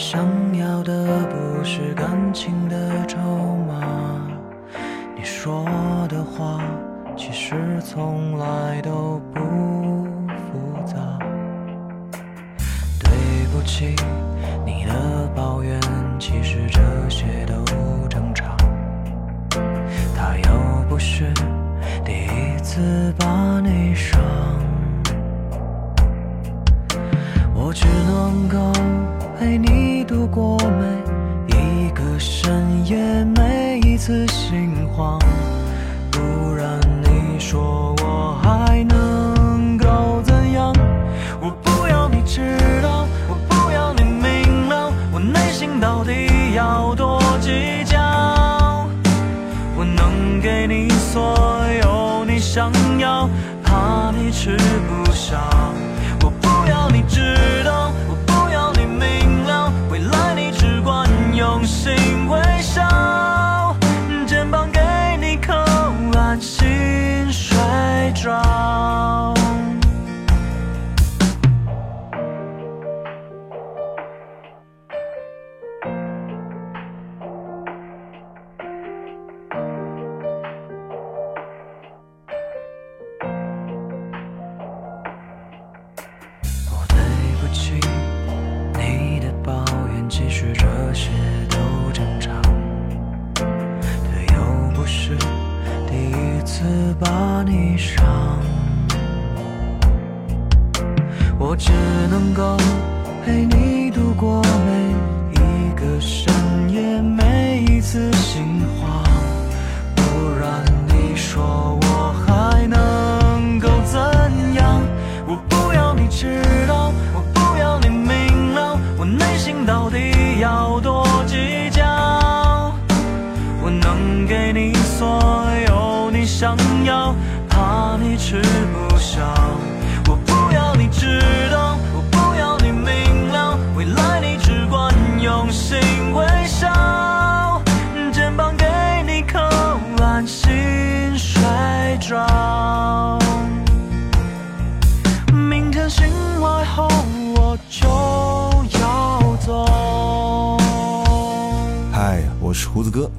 想要的不是感情的筹码。你说的话，其实从来都不复杂。对不起，你的抱怨，其实这些都正常。他又不是第一次把你伤，想要，怕你吃不消。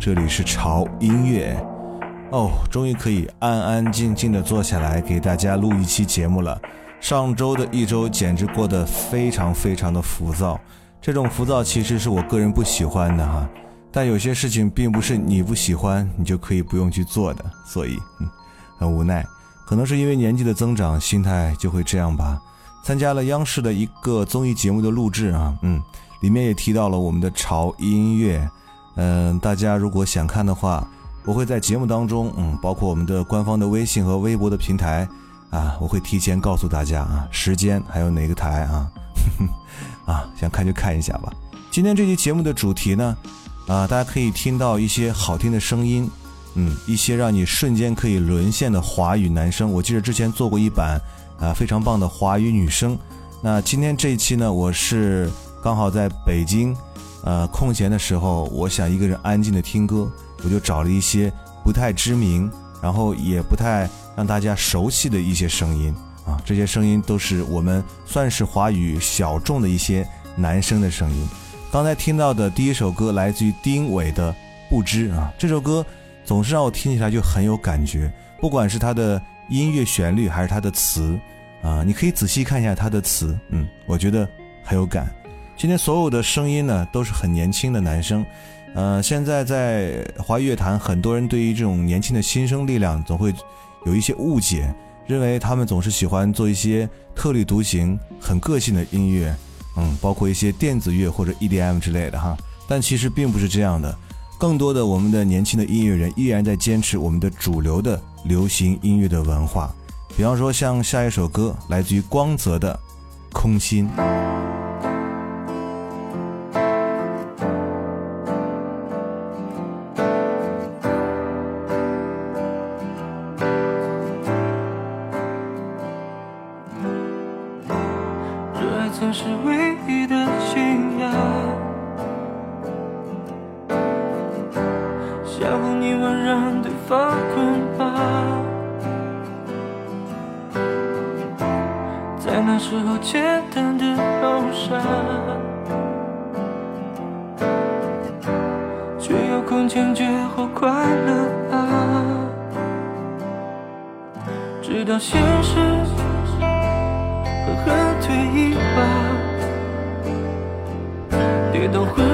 这里是潮音乐。哦，终于可以安安静静的坐下来给大家录一期节目了。上周的一周简直过得非常非常的浮躁，这种浮躁其实是我个人不喜欢的哈。但有些事情并不是你不喜欢你就可以不用去做的，所以嗯，很无奈。可能是因为年纪的增长，心态就会这样吧。参加了央视的一个综艺节目的录制啊，嗯，里面也提到了我们的潮音乐。嗯，大家如果想看的话，我会在节目当中，嗯，包括我们的官方的微信和微博的平台啊，我会提前告诉大家啊，时间还有哪个台啊，啊，想看就看一下吧。今天这期节目的主题呢，啊，大家可以听到一些好听的声音，嗯，一些让你瞬间可以沦陷的华语男声。我记得之前做过一版啊非常棒的华语女声。那今天这一期呢，我是刚好在北京。呃，空闲的时候，我想一个人安静的听歌，我就找了一些不太知名，然后也不太让大家熟悉的一些声音啊，这些声音都是我们算是华语小众的一些男生的声音。刚才听到的第一首歌来自于丁伟的《不知》啊，这首歌总是让我听起来就很有感觉，不管是它的音乐旋律还是它的词啊，你可以仔细看一下它的词，嗯，我觉得很有感。今天所有的声音呢都是很年轻的男生，呃，现在在华语乐坛，很多人对于这种年轻的新生力量总会有一些误解，认为他们总是喜欢做一些特立独行、很个性的音乐。嗯，包括一些电子乐或者 EDM 之类的哈，但其实并不是这样的。更多的我们的年轻的音乐人依然在坚持我们的主流的流行音乐的文化。比方说，像下一首歌来自于光泽的《空心》。回忆吧，别等。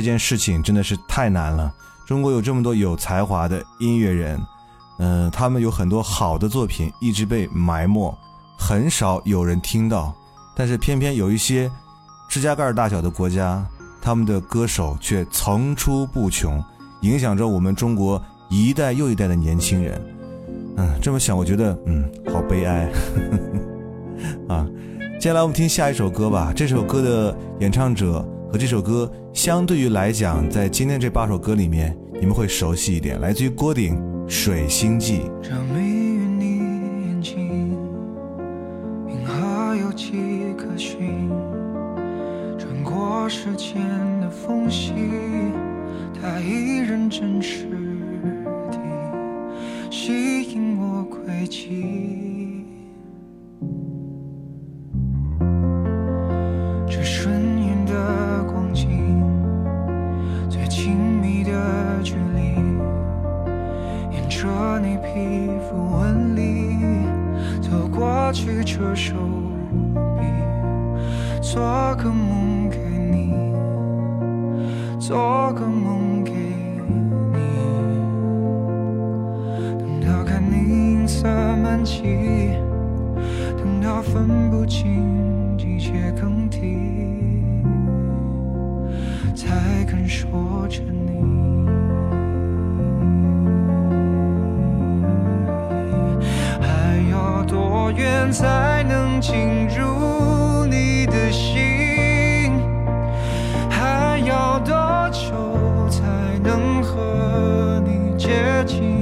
这件事情真的是太难了。中国有这么多有才华的音乐人，嗯，他们有很多好的作品一直被埋没，很少有人听到。但是偏偏有一些指甲盖大小的国家，他们的歌手却层出不穷，影响着我们中国一代又一代的年轻人。嗯，这么想，我觉得嗯，好悲哀 啊。接下来我们听下一首歌吧。这首歌的演唱者和这首歌相对于来讲，在今天这八首歌里面，你们会熟悉一点。来自于郭顶《水星记》。这谜语你眼睛，银河有迹可循，穿过时间的缝隙，它依然真实地吸引我轨迹。手臂，做个梦给你，做个梦给你。等到看你银色满际，等到分不清季节更替，才肯说着你。远才能进入你的心，还要多久才能和你接近？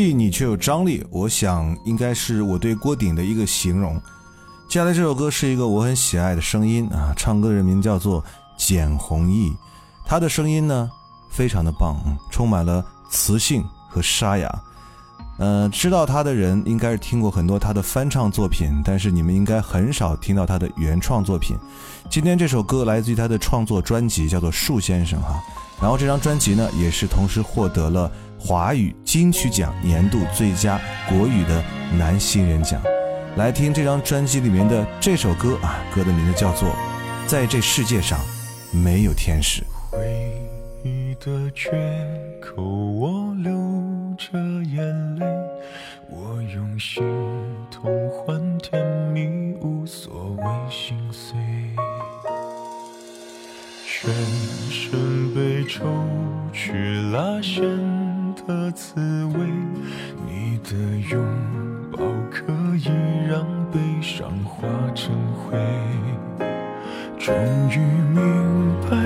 细腻却有张力，我想应该是我对郭顶的一个形容。接下来这首歌是一个我很喜爱的声音啊，唱歌人名叫做简弘毅，他的声音呢非常的棒，充满了磁性和沙哑。呃，知道他的人应该是听过很多他的翻唱作品，但是你们应该很少听到他的原创作品。今天这首歌来自于他的创作专辑，叫做《树先生》哈。然后这张专辑呢，也是同时获得了华语金曲奖年度最佳国语的男新人奖。来听这张专辑里面的这首歌啊，歌的名字叫做《在这世界上没有天使》。回忆的缺口，我流着眼泪，我用心痛换甜蜜，无所谓心碎。全身被抽去拉线的滋味，你的拥抱可以让悲伤化成灰。终于明白，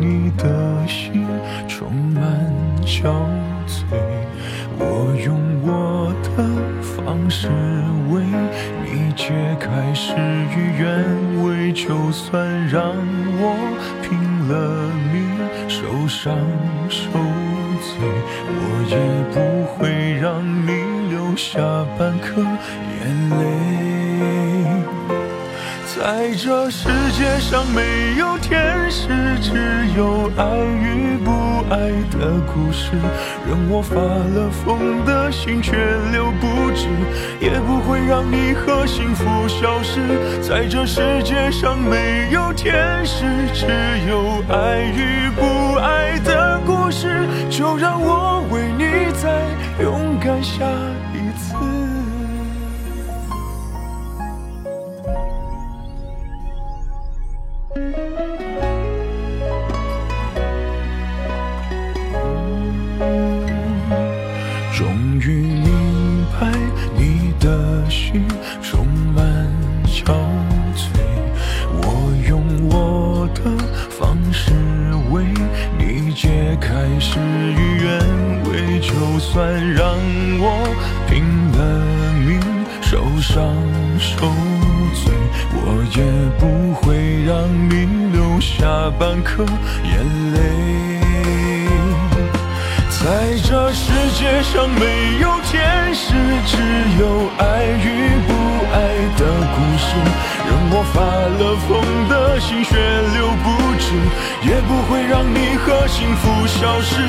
你的心充满憔悴。我用我的方式为你解开事与愿违，就算让我拼了命受伤受我也不会让你留下半颗眼泪。在这世界上没有天使，只有爱与不爱的故事。任我发了疯的心却留不住，也不会让你和幸福消失。在这世界上没有天使，只有爱与不爱的故事。就让我为你再勇敢下让我拼了命受伤受罪，我也不会让你留下半颗眼泪。在这世界上没有天使，只有爱与不爱的故事。任我发了疯的心血流不止，也不会让你和幸福消失。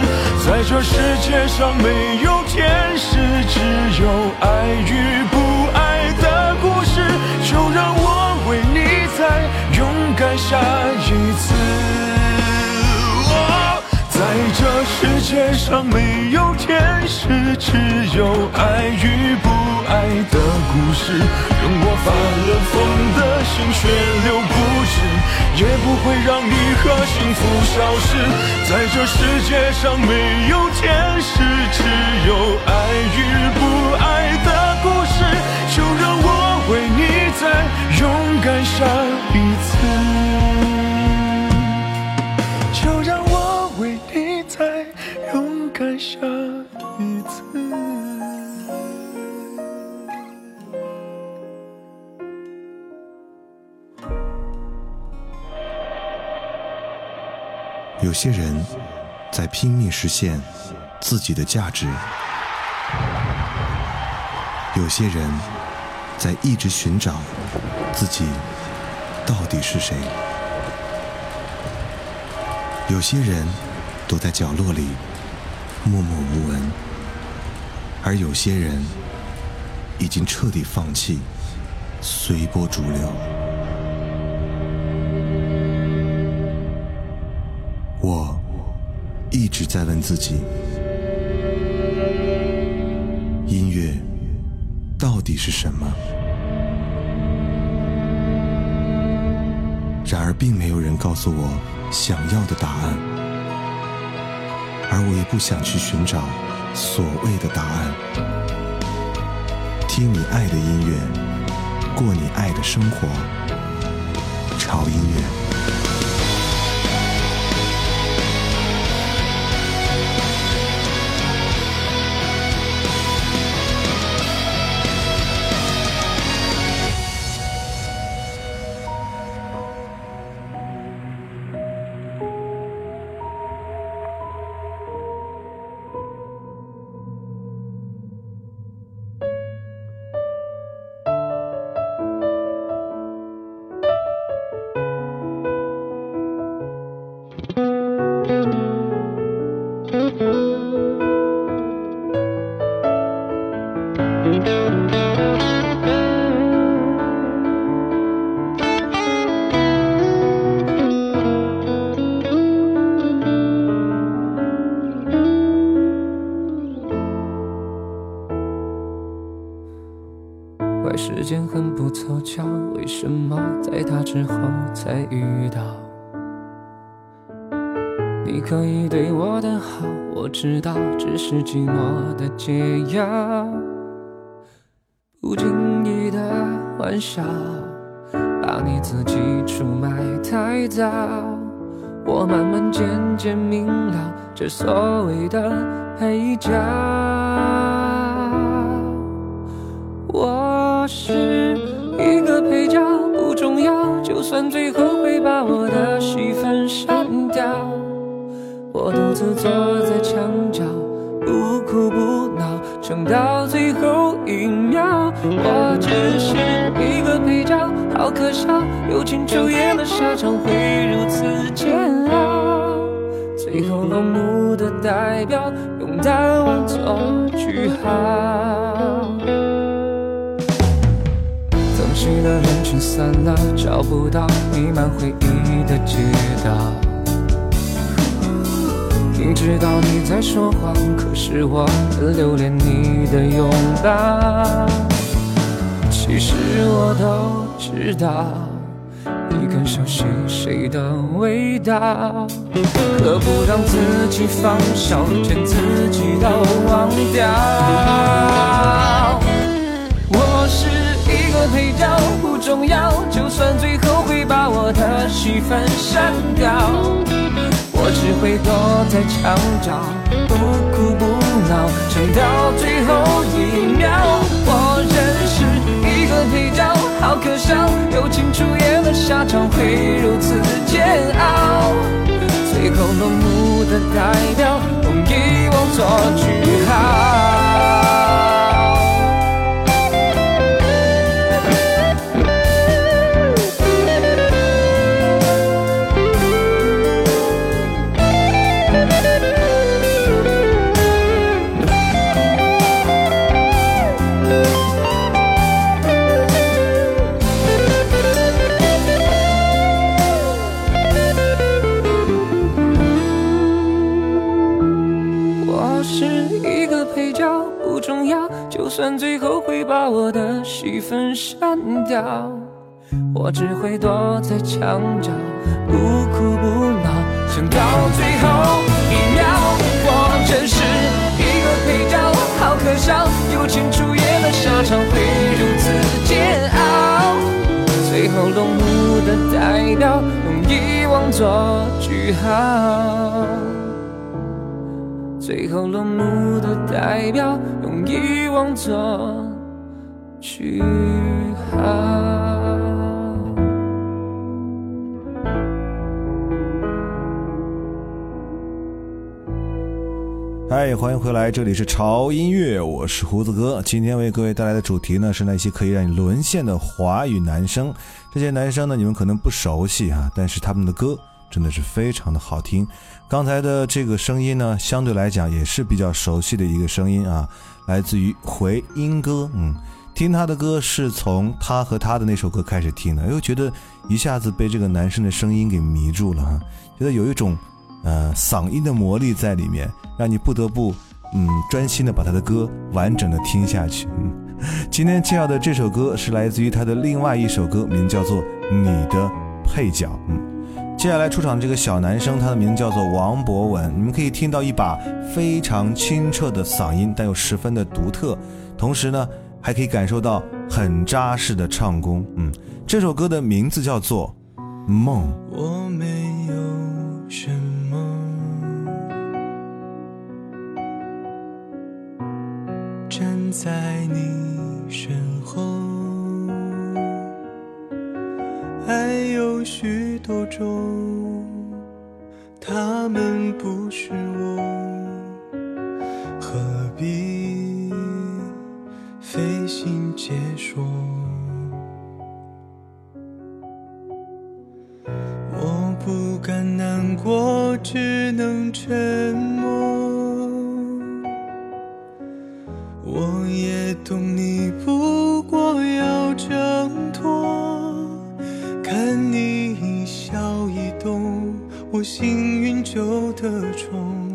在这世界上没有天使，只有爱与不爱的故事。就让我为你再勇敢下一次。在这世界上没有天使，只有爱与不爱的故事。任我发了疯的心血流不止，也不会让你和幸福消失。在这世界上没有天使，只有爱与不爱的故事。就让我为你再勇敢下一下一次。有些人在拼命实现自己的价值，有些人在一直寻找自己到底是谁，有些人躲在角落里默默无闻，而有些人已经彻底放弃，随波逐流。我一直在问自己：音乐到底是什么？然而，并没有人告诉我想要的答案，而我也不想去寻找所谓的答案。听你爱的音乐，过你爱的生活，潮音乐。间很不凑巧，为什么在他之后才遇到？你可以对我的好，我知道，只是寂寞的解药。不经意的玩笑，把你自己出卖太早。我慢慢渐渐明了，这所谓的配角。是一个配角，不重要，就算最后会把我的戏份删掉。我独自坐在墙角，不哭不闹，撑到最后一秒。我只是一个配角，好可笑，友情出演的下场会如此煎熬。最后落幕的代表，用淡忘做句号。的，人群散了，找不到弥漫回忆的街道。明知道你在说谎，可是我很留恋你的拥抱。其实我都知道，你更熟悉谁的味道。何不让自己放手，连自己都忘掉？配角，不重要，就算最后会把我的戏份删掉。我只会躲在墙角，不哭不闹，撑到最后一秒。我仍是一个配角，好可笑，友情出演的下场会如此煎熬。最后落幕的代表，用遗忘做句号。只会躲在墙角，不哭不闹，撑到最后一秒。我真是一个配角，好可笑，友情出演的下场会如此煎熬。最后落幕的代表，用遗忘做句号。最后落幕的代表，用遗忘做欢迎回来，这里是潮音乐，我是胡子哥。今天为各位带来的主题呢，是那些可以让你沦陷的华语男生。这些男生呢，你们可能不熟悉啊，但是他们的歌。真的是非常的好听，刚才的这个声音呢，相对来讲也是比较熟悉的一个声音啊，来自于回音哥。嗯，听他的歌是从他和他的那首歌开始听的，又觉得一下子被这个男生的声音给迷住了哈，觉得有一种呃嗓音的魔力在里面，让你不得不嗯专心的把他的歌完整的听下去。嗯，今天介绍的这首歌是来自于他的另外一首歌，名叫做《你的配角》。嗯。接下来出场这个小男生，他的名叫做王博文。你们可以听到一把非常清澈的嗓音，但又十分的独特，同时呢，还可以感受到很扎实的唱功。嗯，这首歌的名字叫做《梦》。我没有什，站在你身后。爱有许多种，他们不是我，何必费心解说？我不敢难过，只能沉默。懂你，不过要挣脱。看你一笑一动，我幸运就得宠，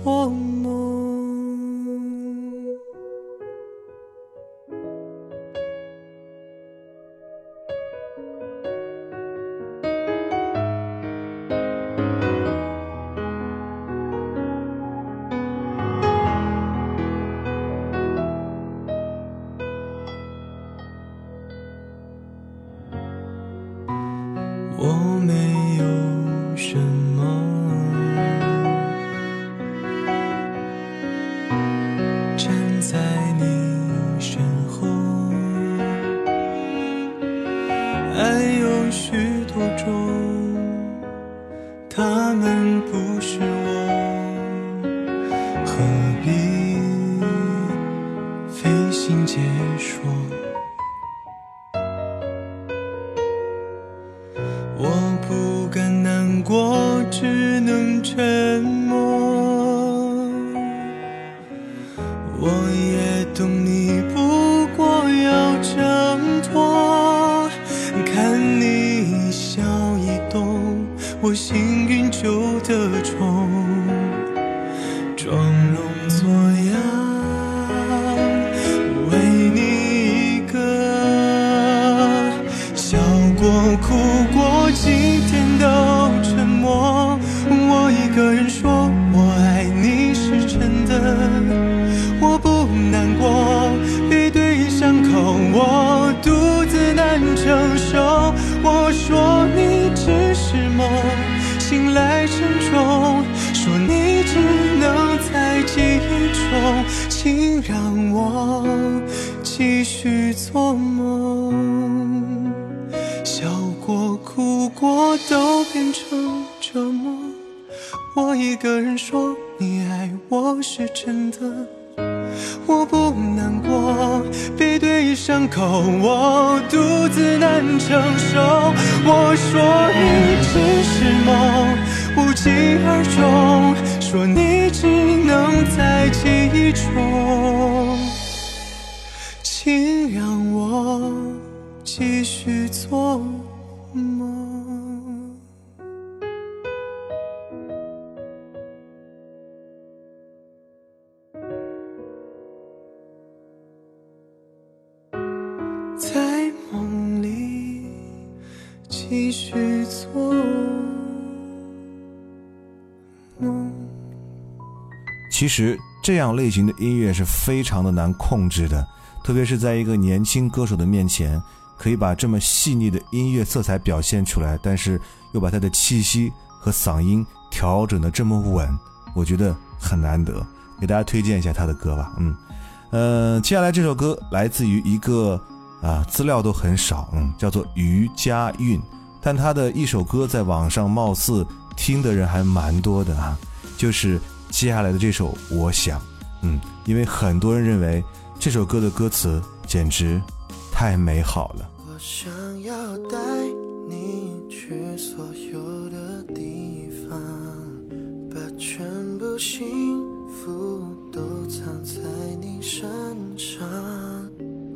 续做让我继续做梦。笑过、哭过，都变成折磨。我一个人说，你爱我是真的，我不难过。背对伤口，我独自难承受。我说你只是梦，无疾而终。说你只能在记忆中，请让我。继续做梦。在梦里继续其实这样类型的音乐是非常的难控制的，特别是在一个年轻歌手的面前，可以把这么细腻的音乐色彩表现出来，但是又把他的气息和嗓音调整的这么稳，我觉得很难得。给大家推荐一下他的歌吧，嗯，呃，接下来这首歌来自于一个啊资料都很少，嗯，叫做余佳韵，但他的一首歌在网上貌似听的人还蛮多的啊，就是接下来的这首《我想》，嗯，因为很多人认为这首歌的歌词简直太美好了。我想要带你去所有的地方，把全部幸福都藏在你身上。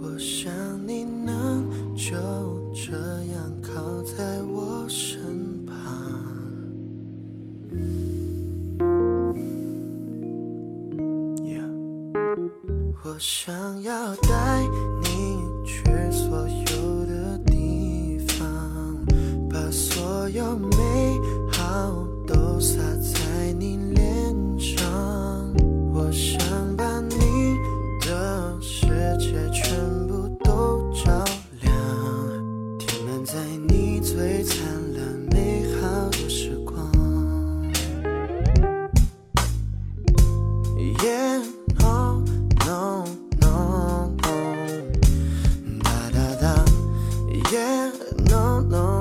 我想你能就这样靠在我身旁。我想要带你去所有的地方，把所有美好都洒在你脸上。我想 no, no.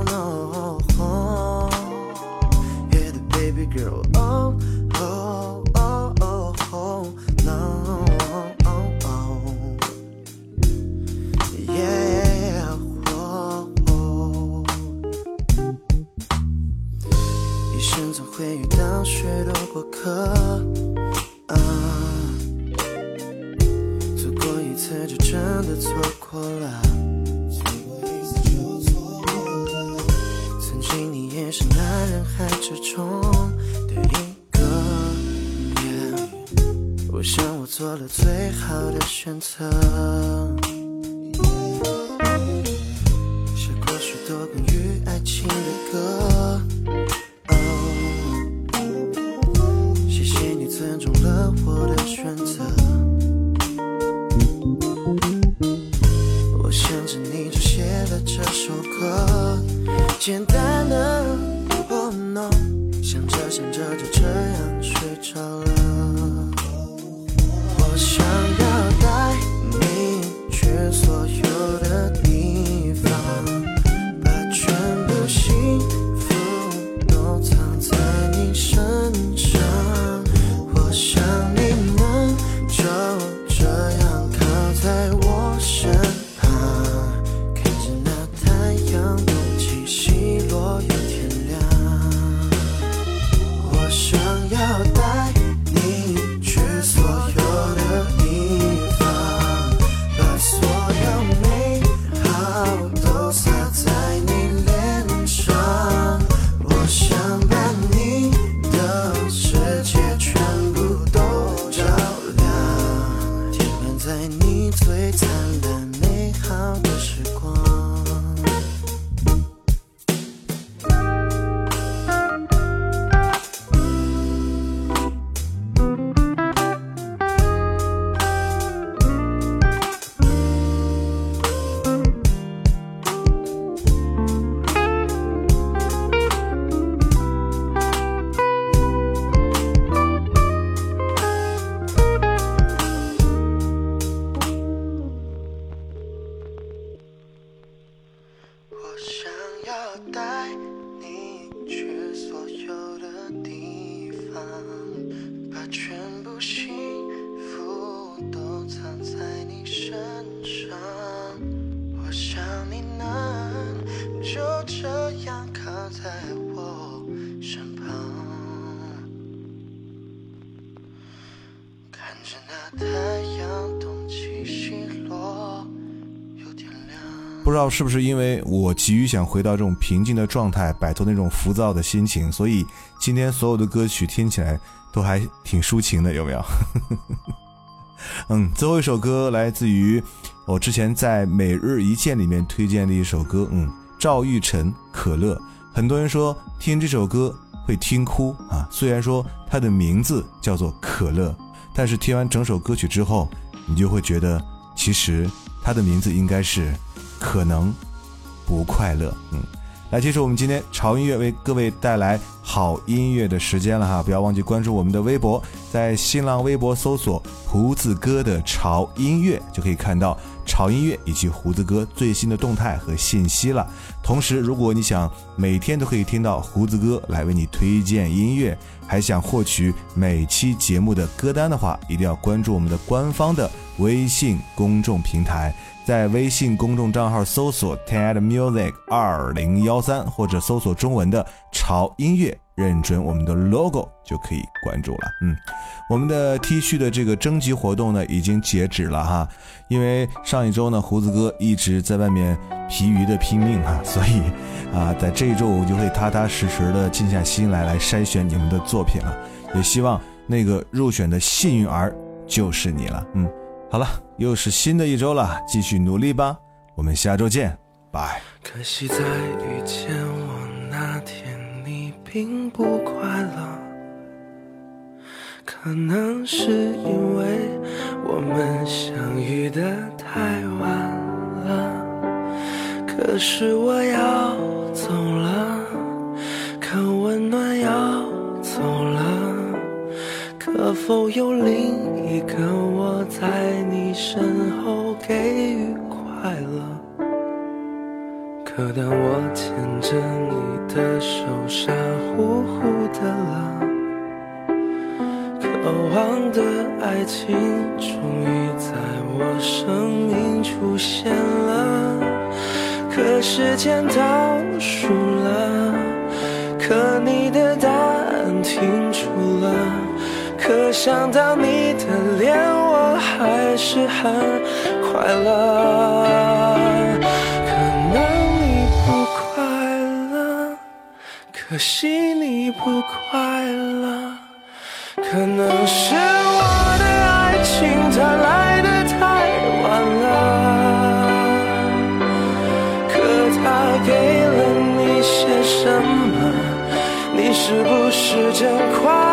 不知道是不是因为我急于想回到这种平静的状态，摆脱那种浮躁的心情，所以今天所有的歌曲听起来都还挺抒情的，有没有？嗯，最后一首歌来自于我之前在每日一见里面推荐的一首歌，嗯，赵玉晨《可乐》。很多人说听这首歌会听哭啊，虽然说它的名字叫做可乐，但是听完整首歌曲之后，你就会觉得其实它的名字应该是可能不快乐。嗯，来结束我们今天潮音乐为各位带来好音乐的时间了哈，不要忘记关注我们的微博，在新浪微博搜索“胡子哥的潮音乐”就可以看到潮音乐以及胡子哥最新的动态和信息了。同时，如果你想每天都可以听到胡子哥来为你推荐音乐，还想获取每期节目的歌单的话，一定要关注我们的官方的微信公众平台。在微信公众账号搜索 TED Music 二零幺三，或者搜索中文的潮音乐，认准我们的 logo 就可以关注了。嗯，我们的 T 恤的这个征集活动呢已经截止了哈，因为上一周呢胡子哥一直在外面疲于的拼命哈，所以啊在这一周我就会踏踏实实的静下心来来筛选你们的作品了，也希望那个入选的幸运儿就是你了。嗯。好了，又是新的一周了，继续努力吧。我们下周见，拜。可惜在遇见我那天，你并不快乐。可能是因为我们相遇的太晚了。可是我要走了，可温暖要走了。可否有另一个我在你身后给予快乐？可当我牵着你的手，傻乎乎的了，渴望的爱情终于在我生命出现了。可时间倒数了，想到你的脸，我还是很快乐。可能你不快乐，可惜你不快乐。可能是我的爱情它来的太晚了。可他给了你些什么？你是不是真快乐？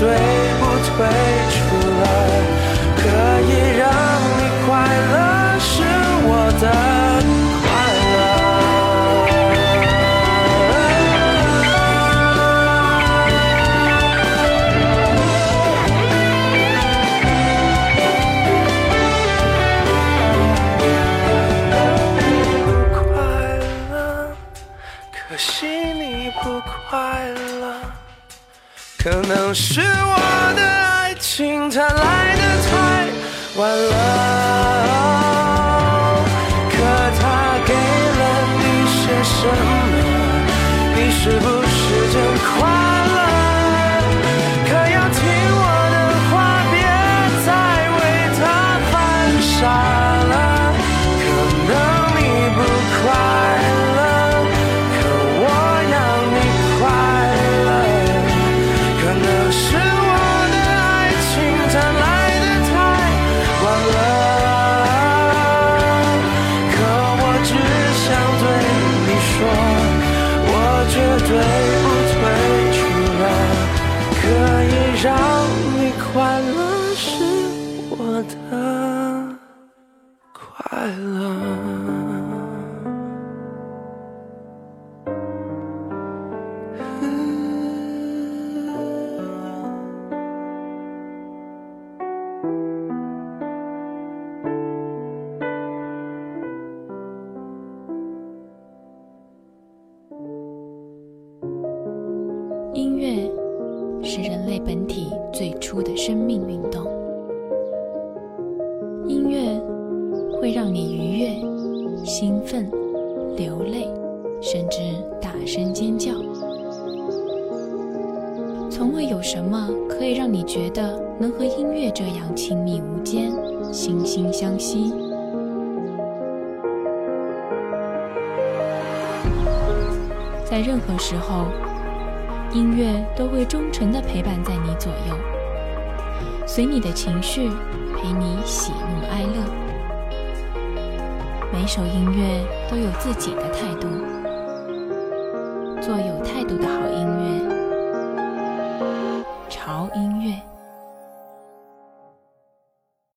对不对可是我的爱情它来的太晚了。